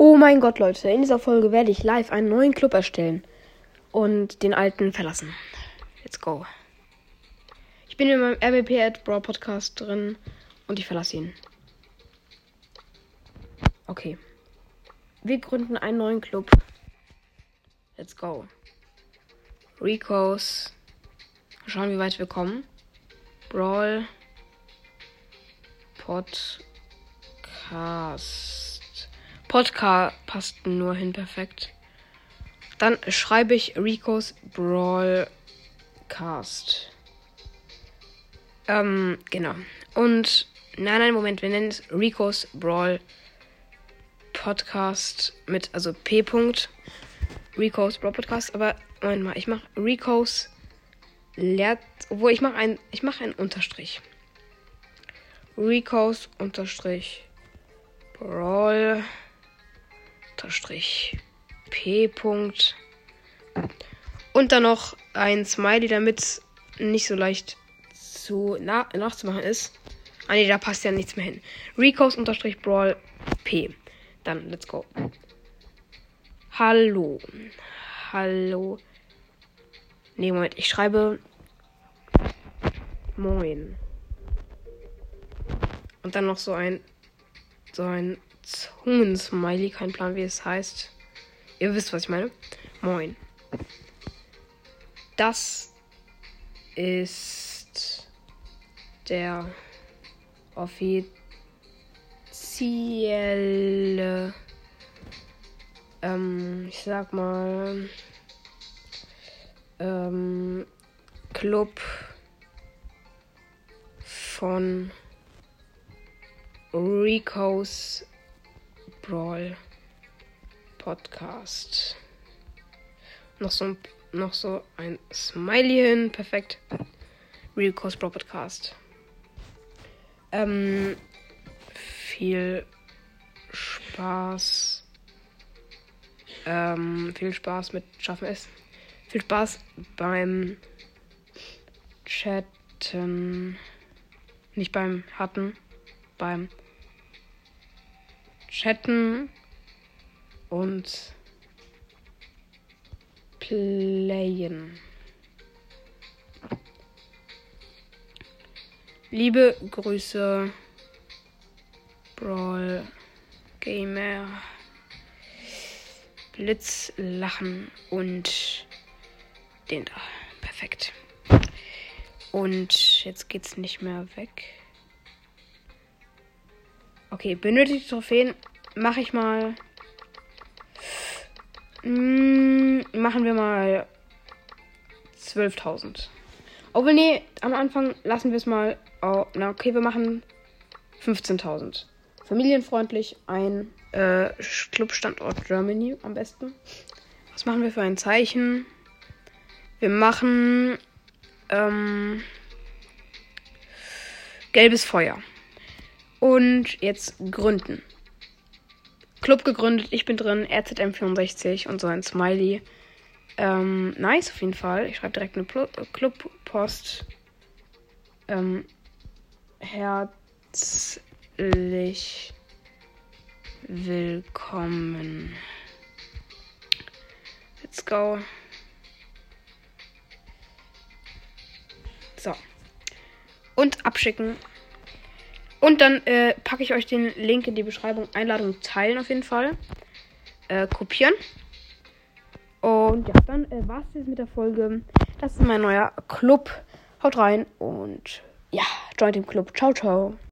Oh mein Gott, Leute, in dieser Folge werde ich live einen neuen Club erstellen und den alten verlassen. Let's go. Ich bin in meinem RBP at Brawl Podcast drin und ich verlasse ihn. Okay. Wir gründen einen neuen Club. Let's go. Ricos. Schauen, wie weit wir kommen. Brawl Podcast. Podcast passt nur hin perfekt. Dann schreibe ich Ricos Brawlcast. Ähm, genau. Und nein, nein, Moment, wir nennen es Ricos Brawl Podcast mit, also P. -Punkt. Ricos Brawl Podcast, aber Moment mal, ich mache Ricos lehrt, obwohl ich mache ein, ich mache einen Unterstrich. Ricos Unterstrich Brawl Unterstrich P. Und dann noch ein Smiley, damit es nicht so leicht zu na nachzumachen ist. Ah ne, da passt ja nichts mehr hin. Ricos unterstrich Brawl P. Dann, let's go. Hallo. Hallo. Ne, Moment, ich schreibe Moin. Und dann noch so ein so ein Zungensmiley, kein Plan, wie es heißt. Ihr wisst, was ich meine. Moin. Das ist der offizielle, ähm, ich sag mal, ähm, Club von Rico's Brawl Podcast. Noch so ein, noch so ein Smiley hin. Perfekt. Rico's Brawl Podcast. Ähm, viel Spaß. Ähm, viel Spaß mit Schaffen es. Viel Spaß beim Chatten. Nicht beim Hatten. Beim Chatten und Playen. Liebe Grüße, Brawl Gamer, Blitz, Lachen und den da. Perfekt. Und jetzt geht's nicht mehr weg. Okay, benötigte Trophäen mache ich mal. Mm, machen wir mal 12.000. Obwohl, nee, am Anfang lassen wir es mal. Oh, na, okay, wir machen 15.000. Familienfreundlich, ein äh, Clubstandort Germany am besten. Was machen wir für ein Zeichen? Wir machen ähm, gelbes Feuer. Und jetzt gründen. Club gegründet, ich bin drin, RZM64 und so ein Smiley. Ähm, nice auf jeden Fall. Ich schreibe direkt eine Clubpost. Ähm, herzlich willkommen. Let's go. So. Und abschicken. Und dann äh, packe ich euch den Link in die Beschreibung. Einladung teilen auf jeden Fall. Äh, kopieren. Und ja, dann äh, war es jetzt mit der Folge. Das ist mein neuer Club. Haut rein und ja, joint den Club. Ciao, ciao.